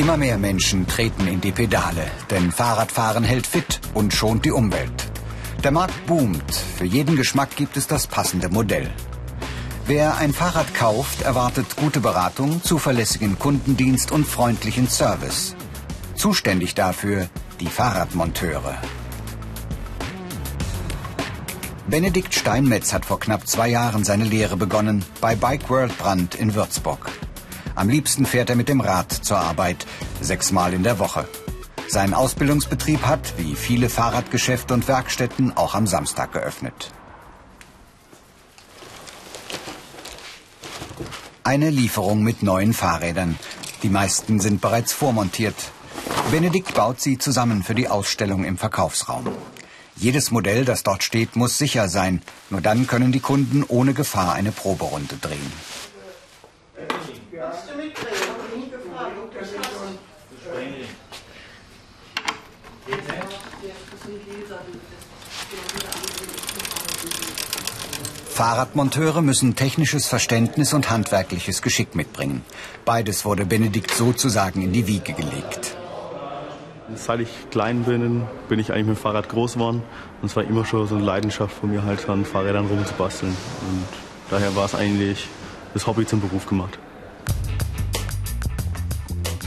Immer mehr Menschen treten in die Pedale, denn Fahrradfahren hält fit und schont die Umwelt. Der Markt boomt. Für jeden Geschmack gibt es das passende Modell. Wer ein Fahrrad kauft, erwartet gute Beratung, zuverlässigen Kundendienst und freundlichen Service. Zuständig dafür die Fahrradmonteure. Benedikt Steinmetz hat vor knapp zwei Jahren seine Lehre begonnen bei Bike World Brand in Würzburg. Am liebsten fährt er mit dem Rad zur Arbeit, sechsmal in der Woche. Sein Ausbildungsbetrieb hat, wie viele Fahrradgeschäfte und Werkstätten, auch am Samstag geöffnet. Eine Lieferung mit neuen Fahrrädern. Die meisten sind bereits vormontiert. Benedikt baut sie zusammen für die Ausstellung im Verkaufsraum. Jedes Modell, das dort steht, muss sicher sein. Nur dann können die Kunden ohne Gefahr eine Proberunde drehen. Fahrradmonteure müssen technisches Verständnis und handwerkliches Geschick mitbringen. Beides wurde Benedikt sozusagen in die Wiege gelegt. Seit ich klein bin, bin ich eigentlich mit dem Fahrrad groß geworden. Und es war immer schon so eine Leidenschaft von mir, halt an Fahrrädern rumzubasteln. Und daher war es eigentlich das Hobby zum Beruf gemacht.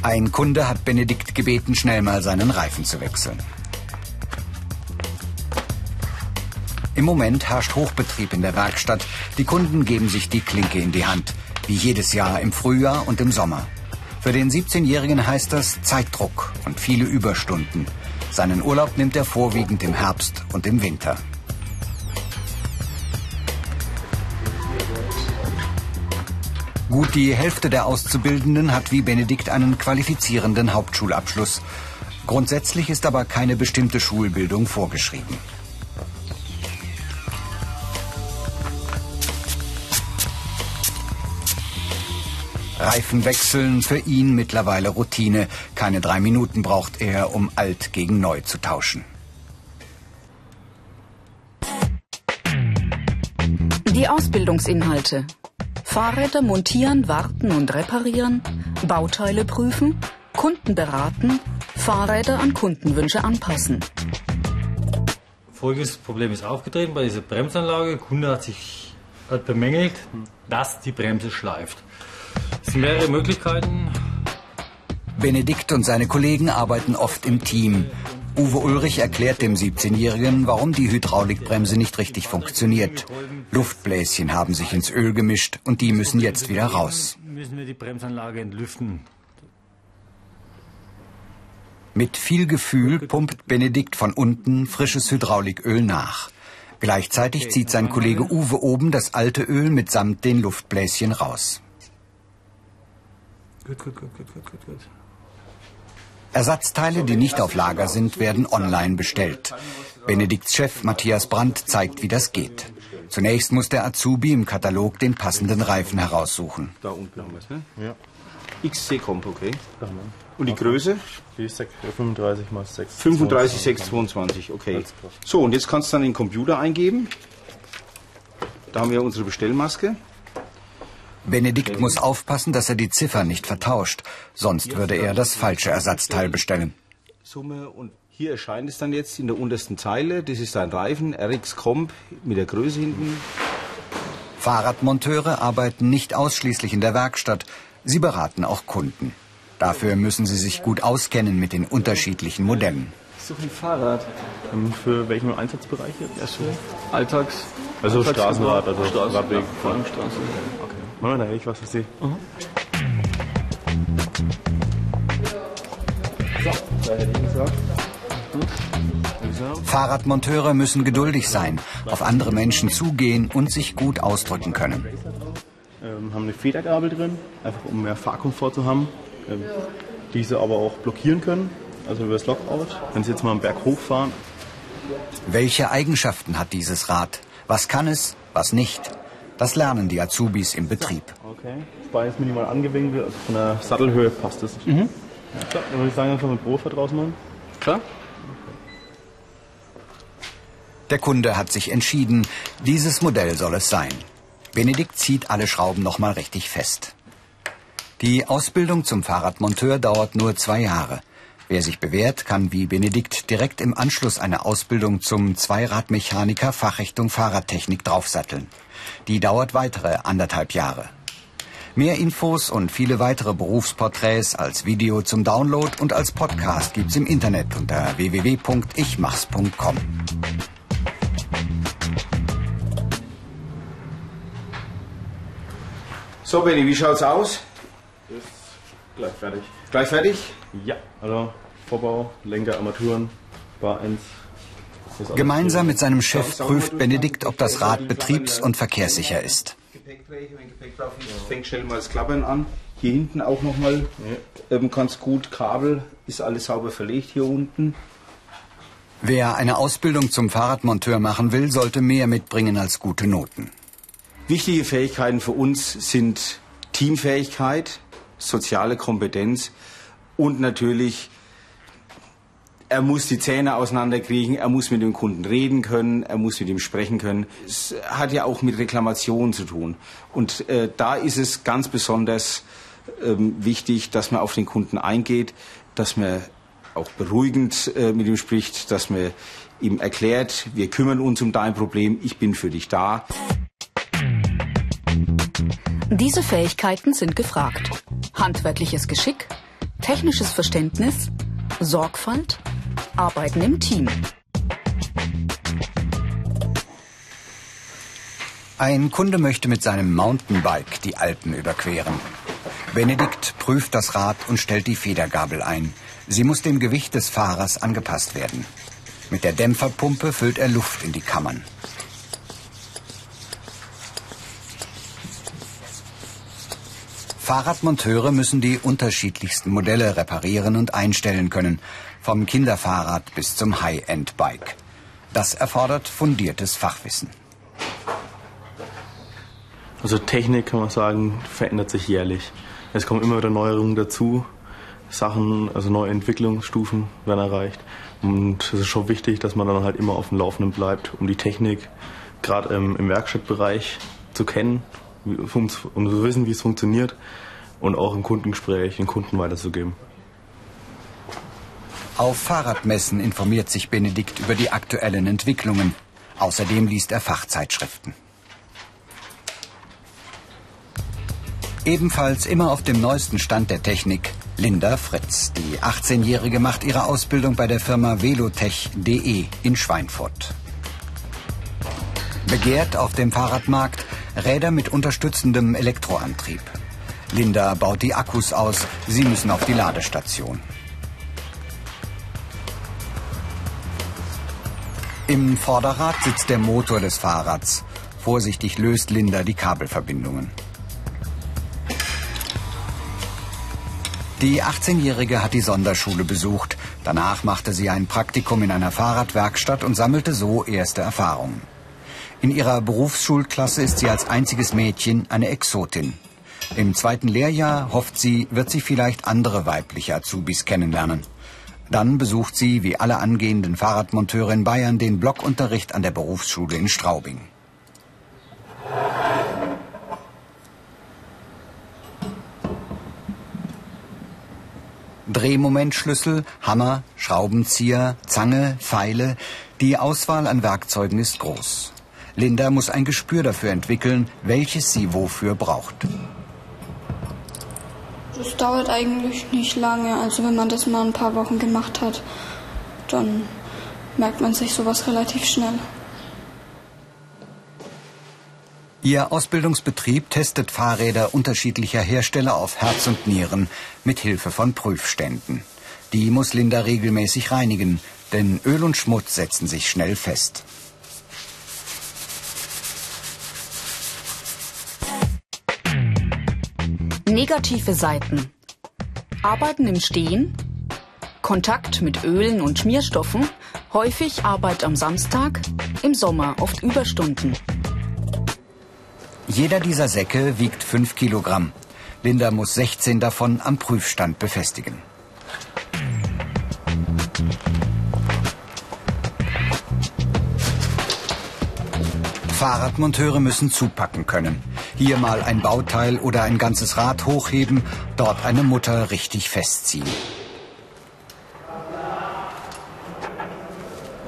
Ein Kunde hat Benedikt gebeten, schnell mal seinen Reifen zu wechseln. Im Moment herrscht Hochbetrieb in der Werkstatt. Die Kunden geben sich die Klinke in die Hand, wie jedes Jahr im Frühjahr und im Sommer. Für den 17-Jährigen heißt das Zeitdruck und viele Überstunden. Seinen Urlaub nimmt er vorwiegend im Herbst und im Winter. Gut die Hälfte der Auszubildenden hat wie Benedikt einen qualifizierenden Hauptschulabschluss. Grundsätzlich ist aber keine bestimmte Schulbildung vorgeschrieben. Reifen wechseln für ihn mittlerweile Routine. Keine drei Minuten braucht er, um alt gegen neu zu tauschen. Die Ausbildungsinhalte. Fahrräder montieren, warten und reparieren, Bauteile prüfen, Kunden beraten, Fahrräder an Kundenwünsche anpassen. Folgendes Problem ist aufgetreten bei dieser Bremsanlage. Der Kunde hat sich hat bemängelt, dass die Bremse schleift. Es mehrere Möglichkeiten. Benedikt und seine Kollegen arbeiten oft im Team. Uwe Ulrich erklärt dem 17-Jährigen, warum die Hydraulikbremse nicht richtig funktioniert. Luftbläschen haben sich ins Öl gemischt und die müssen jetzt wieder raus. Müssen wir die Bremsanlage entlüften. Mit viel Gefühl pumpt Benedikt von unten frisches Hydrauliköl nach. Gleichzeitig zieht sein Kollege Uwe oben das alte Öl mitsamt den Luftbläschen raus. Gut, gut, gut, gut, gut, gut. Ersatzteile, die nicht auf Lager sind, werden online bestellt. Benedikts Chef Matthias Brandt zeigt, wie das geht. Zunächst muss der Azubi im Katalog den passenden Reifen heraussuchen. Da unten haben wir es, ne? Ja. XC Comp, okay. Und die Größe? Die ist 35 mal 6. 35, 6, 22, okay. So, und jetzt kannst du dann in den Computer eingeben. Da haben wir unsere Bestellmaske. Benedikt muss aufpassen, dass er die Ziffer nicht vertauscht, sonst würde er das falsche Ersatzteil bestellen. Summe und hier erscheint es dann jetzt in der untersten Zeile. Das ist ein Reifen, RX Comp mit der Größe hinten. Fahrradmonteure arbeiten nicht ausschließlich in der Werkstatt, sie beraten auch Kunden. Dafür müssen sie sich gut auskennen mit den unterschiedlichen Modellen. So ein Fahrrad. Ähm, Für welchen Einsatzbereich jetzt? Ja, so Alltags. Also Alltags- Straßenrad, also Straßen, Radweg. Machen wir da ehrlich was für Sie? Fahrradmonteure müssen geduldig sein, auf andere Menschen zugehen und sich gut ausdrücken können. Ähm, haben eine Federgabel drin, einfach um mehr Fahrkomfort zu haben. Ähm, diese aber auch blockieren können, also über das Lockout. Wenn Sie jetzt mal einen Berg hochfahren, Welche Eigenschaften hat dieses Rad? Was kann es, was nicht? Das lernen die Azubis im Betrieb. Okay. Das Bein ist minimal angewinkelt, also von der Sattelhöhe passt es. Mhm. Ja, klar, dann würde ich sagen, einfach mit Brot draus machen. Klar? Der Kunde hat sich entschieden, dieses Modell soll es sein. Benedikt zieht alle Schrauben nochmal richtig fest. Die Ausbildung zum Fahrradmonteur dauert nur zwei Jahre. Wer sich bewährt, kann wie Benedikt direkt im Anschluss eine Ausbildung zum Zweiradmechaniker Fachrichtung Fahrradtechnik draufsatteln. Die dauert weitere anderthalb Jahre. Mehr Infos und viele weitere Berufsporträts als Video zum Download und als Podcast gibt's im Internet unter www.ichmachs.com. So, Benny, wie schaut's aus? Ist gleich fertig. Gleich fertig? Ja, also Vorbau, Lenker, Armaturen, Bar 1. Gemeinsam mit seinem Chef prüft Benedikt, ob das Rad betriebs- und verkehrssicher ist. Gepäckträger, wenn Gepäck drauf ist, fängt schnell mal das Klappern an. Hier hinten auch nochmal ähm, ganz gut. Kabel ist alles sauber verlegt hier unten. Wer eine Ausbildung zum Fahrradmonteur machen will, sollte mehr mitbringen als gute Noten. Wichtige Fähigkeiten für uns sind Teamfähigkeit, soziale Kompetenz und natürlich, er muss die Zähne auseinanderkriegen, er muss mit dem Kunden reden können, er muss mit ihm sprechen können. Es hat ja auch mit Reklamationen zu tun. Und äh, da ist es ganz besonders ähm, wichtig, dass man auf den Kunden eingeht, dass man auch beruhigend äh, mit ihm spricht, dass man ihm erklärt, wir kümmern uns um dein Problem, ich bin für dich da. Diese Fähigkeiten sind gefragt. Handwerkliches Geschick, technisches Verständnis, Sorgfalt, Arbeiten im Team. Ein Kunde möchte mit seinem Mountainbike die Alpen überqueren. Benedikt prüft das Rad und stellt die Federgabel ein. Sie muss dem Gewicht des Fahrers angepasst werden. Mit der Dämpferpumpe füllt er Luft in die Kammern. Fahrradmonteure müssen die unterschiedlichsten Modelle reparieren und einstellen können, vom Kinderfahrrad bis zum High-End-Bike. Das erfordert fundiertes Fachwissen. Also Technik kann man sagen, verändert sich jährlich. Es kommen immer wieder Neuerungen dazu. Sachen, also neue Entwicklungsstufen werden erreicht. Und es ist schon wichtig, dass man dann halt immer auf dem Laufenden bleibt, um die Technik gerade ähm, im Werkstattbereich zu kennen, um zu wissen, wie es funktioniert und auch im Kundengespräch den Kunden weiterzugeben. Auf Fahrradmessen informiert sich Benedikt über die aktuellen Entwicklungen. Außerdem liest er Fachzeitschriften. Ebenfalls immer auf dem neuesten Stand der Technik Linda Fritz. Die 18-Jährige macht ihre Ausbildung bei der Firma velotech.de in Schweinfurt. Begehrt auf dem Fahrradmarkt Räder mit unterstützendem Elektroantrieb. Linda baut die Akkus aus, sie müssen auf die Ladestation. Im Vorderrad sitzt der Motor des Fahrrads. Vorsichtig löst Linda die Kabelverbindungen. Die 18-Jährige hat die Sonderschule besucht. Danach machte sie ein Praktikum in einer Fahrradwerkstatt und sammelte so erste Erfahrungen. In ihrer Berufsschulklasse ist sie als einziges Mädchen eine Exotin. Im zweiten Lehrjahr hofft sie, wird sie vielleicht andere weibliche Azubis kennenlernen. Dann besucht sie, wie alle angehenden Fahrradmonteure in Bayern, den Blockunterricht an der Berufsschule in Straubing. Drehmomentschlüssel, Hammer, Schraubenzieher, Zange, Pfeile. Die Auswahl an Werkzeugen ist groß. Linda muss ein Gespür dafür entwickeln, welches sie wofür braucht. Das dauert eigentlich nicht lange. Also wenn man das mal ein paar Wochen gemacht hat, dann merkt man sich sowas relativ schnell. Ihr Ausbildungsbetrieb testet Fahrräder unterschiedlicher Hersteller auf Herz und Nieren mit Hilfe von Prüfständen. Die muss Linda regelmäßig reinigen, denn Öl und Schmutz setzen sich schnell fest. Negative Seiten. Arbeiten im Stehen, Kontakt mit Ölen und Schmierstoffen, Häufig Arbeit am Samstag, im Sommer oft Überstunden. Jeder dieser Säcke wiegt 5 Kilogramm. Linda muss 16 davon am Prüfstand befestigen. Fahrradmonteure müssen zupacken können. Hier mal ein Bauteil oder ein ganzes Rad hochheben, dort eine Mutter richtig festziehen.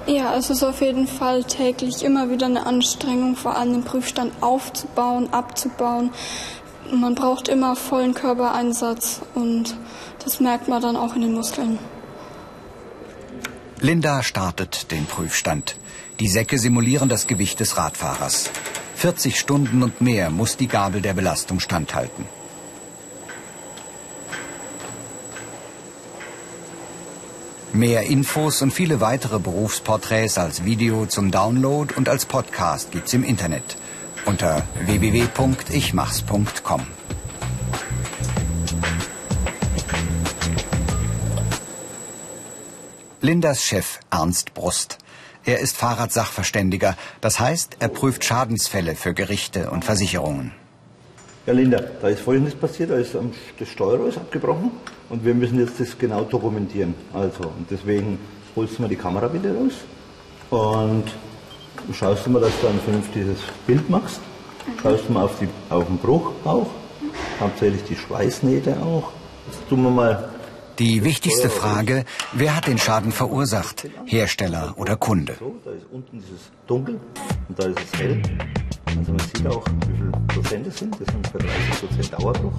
Ja, es ist auf jeden Fall täglich immer wieder eine Anstrengung, vor allem den Prüfstand aufzubauen, abzubauen. Man braucht immer vollen Körpereinsatz und das merkt man dann auch in den Muskeln. Linda startet den Prüfstand. Die Säcke simulieren das Gewicht des Radfahrers. 40 Stunden und mehr muss die Gabel der Belastung standhalten. Mehr Infos und viele weitere Berufsporträts als Video zum Download und als Podcast gibt's im Internet unter www.ichmachs.com. Lindas Chef Ernst Brust. Er ist Fahrradsachverständiger, das heißt, er prüft Schadensfälle für Gerichte und Versicherungen. Ja, Linda, da ist Folgendes passiert, da ist das Steuerrohr ist abgebrochen und wir müssen jetzt das genau dokumentieren. Also, und deswegen holst du mal die Kamera bitte raus und schaust du mal, dass du ein vernünftiges Bild machst. Schaust du mal auf, die, auf den Bruch auch, hauptsächlich die Schweißnähte auch. Jetzt tun wir mal die wichtigste Frage, wer hat den Schaden verursacht? Hersteller oder Kunde? So, da ist unten dieses Dunkel und da ist es hell. Also man sieht auch, wie viel Prozent es sind. Das sind für 30 Prozent Dauerbruch.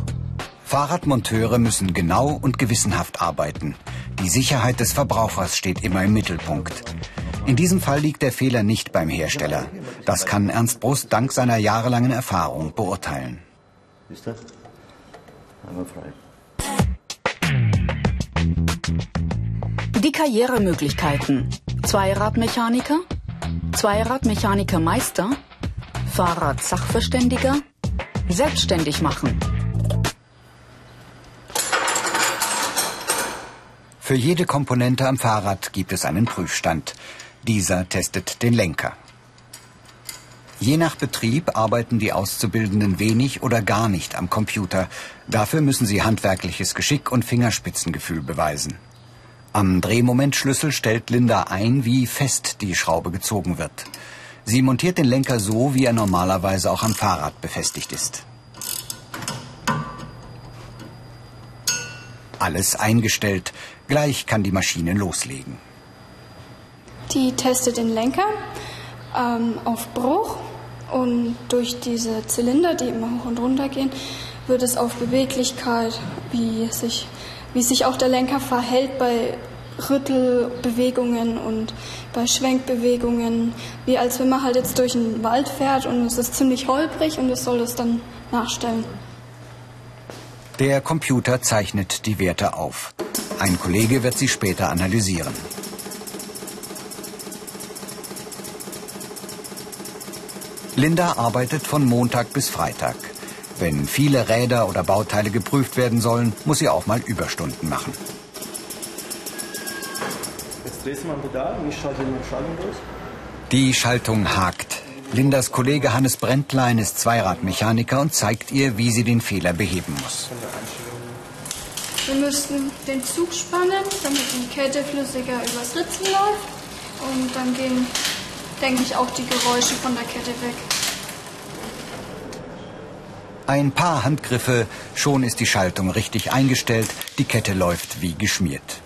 Fahrradmonteure müssen genau und gewissenhaft arbeiten. Die Sicherheit des Verbrauchers steht immer im Mittelpunkt. In diesem Fall liegt der Fehler nicht beim Hersteller. Das kann Ernst Brust dank seiner jahrelangen Erfahrung beurteilen. Siehst du? Einmal frei. Die Karrieremöglichkeiten. Zweiradmechaniker, Zweiradmechaniker Meister, Fahrradsachverständiger, selbstständig machen. Für jede Komponente am Fahrrad gibt es einen Prüfstand. Dieser testet den Lenker. Je nach Betrieb arbeiten die Auszubildenden wenig oder gar nicht am Computer. Dafür müssen sie handwerkliches Geschick und Fingerspitzengefühl beweisen. Am Drehmomentschlüssel stellt Linda ein, wie fest die Schraube gezogen wird. Sie montiert den Lenker so, wie er normalerweise auch am Fahrrad befestigt ist. Alles eingestellt. Gleich kann die Maschine loslegen. Die testet den Lenker ähm, auf Bruch und durch diese Zylinder, die immer hoch und runter gehen, wird es auf Beweglichkeit, wie sich, wie sich auch der Lenker verhält bei Rüttelbewegungen und bei Schwenkbewegungen, wie als wenn man halt jetzt durch den Wald fährt und es ist ziemlich holprig und es soll das dann nachstellen. Der Computer zeichnet die Werte auf. Ein Kollege wird sie später analysieren. Linda arbeitet von Montag bis Freitag. Wenn viele Räder oder Bauteile geprüft werden sollen, muss sie auch mal Überstunden machen. Jetzt drehst du mal ein Pedal und ich schalte die Schaltung durch. Die Schaltung hakt. Lindas Kollege Hannes Brentlein ist Zweiradmechaniker und zeigt ihr, wie sie den Fehler beheben muss. Wir müssten den Zug spannen, damit die Kette flüssiger übers Ritzen läuft. Und dann gehen, denke ich, auch die Geräusche von der Kette weg. Ein paar Handgriffe, schon ist die Schaltung richtig eingestellt, die Kette läuft wie geschmiert.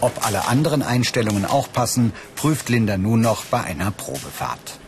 Ob alle anderen Einstellungen auch passen, prüft Linda nun noch bei einer Probefahrt.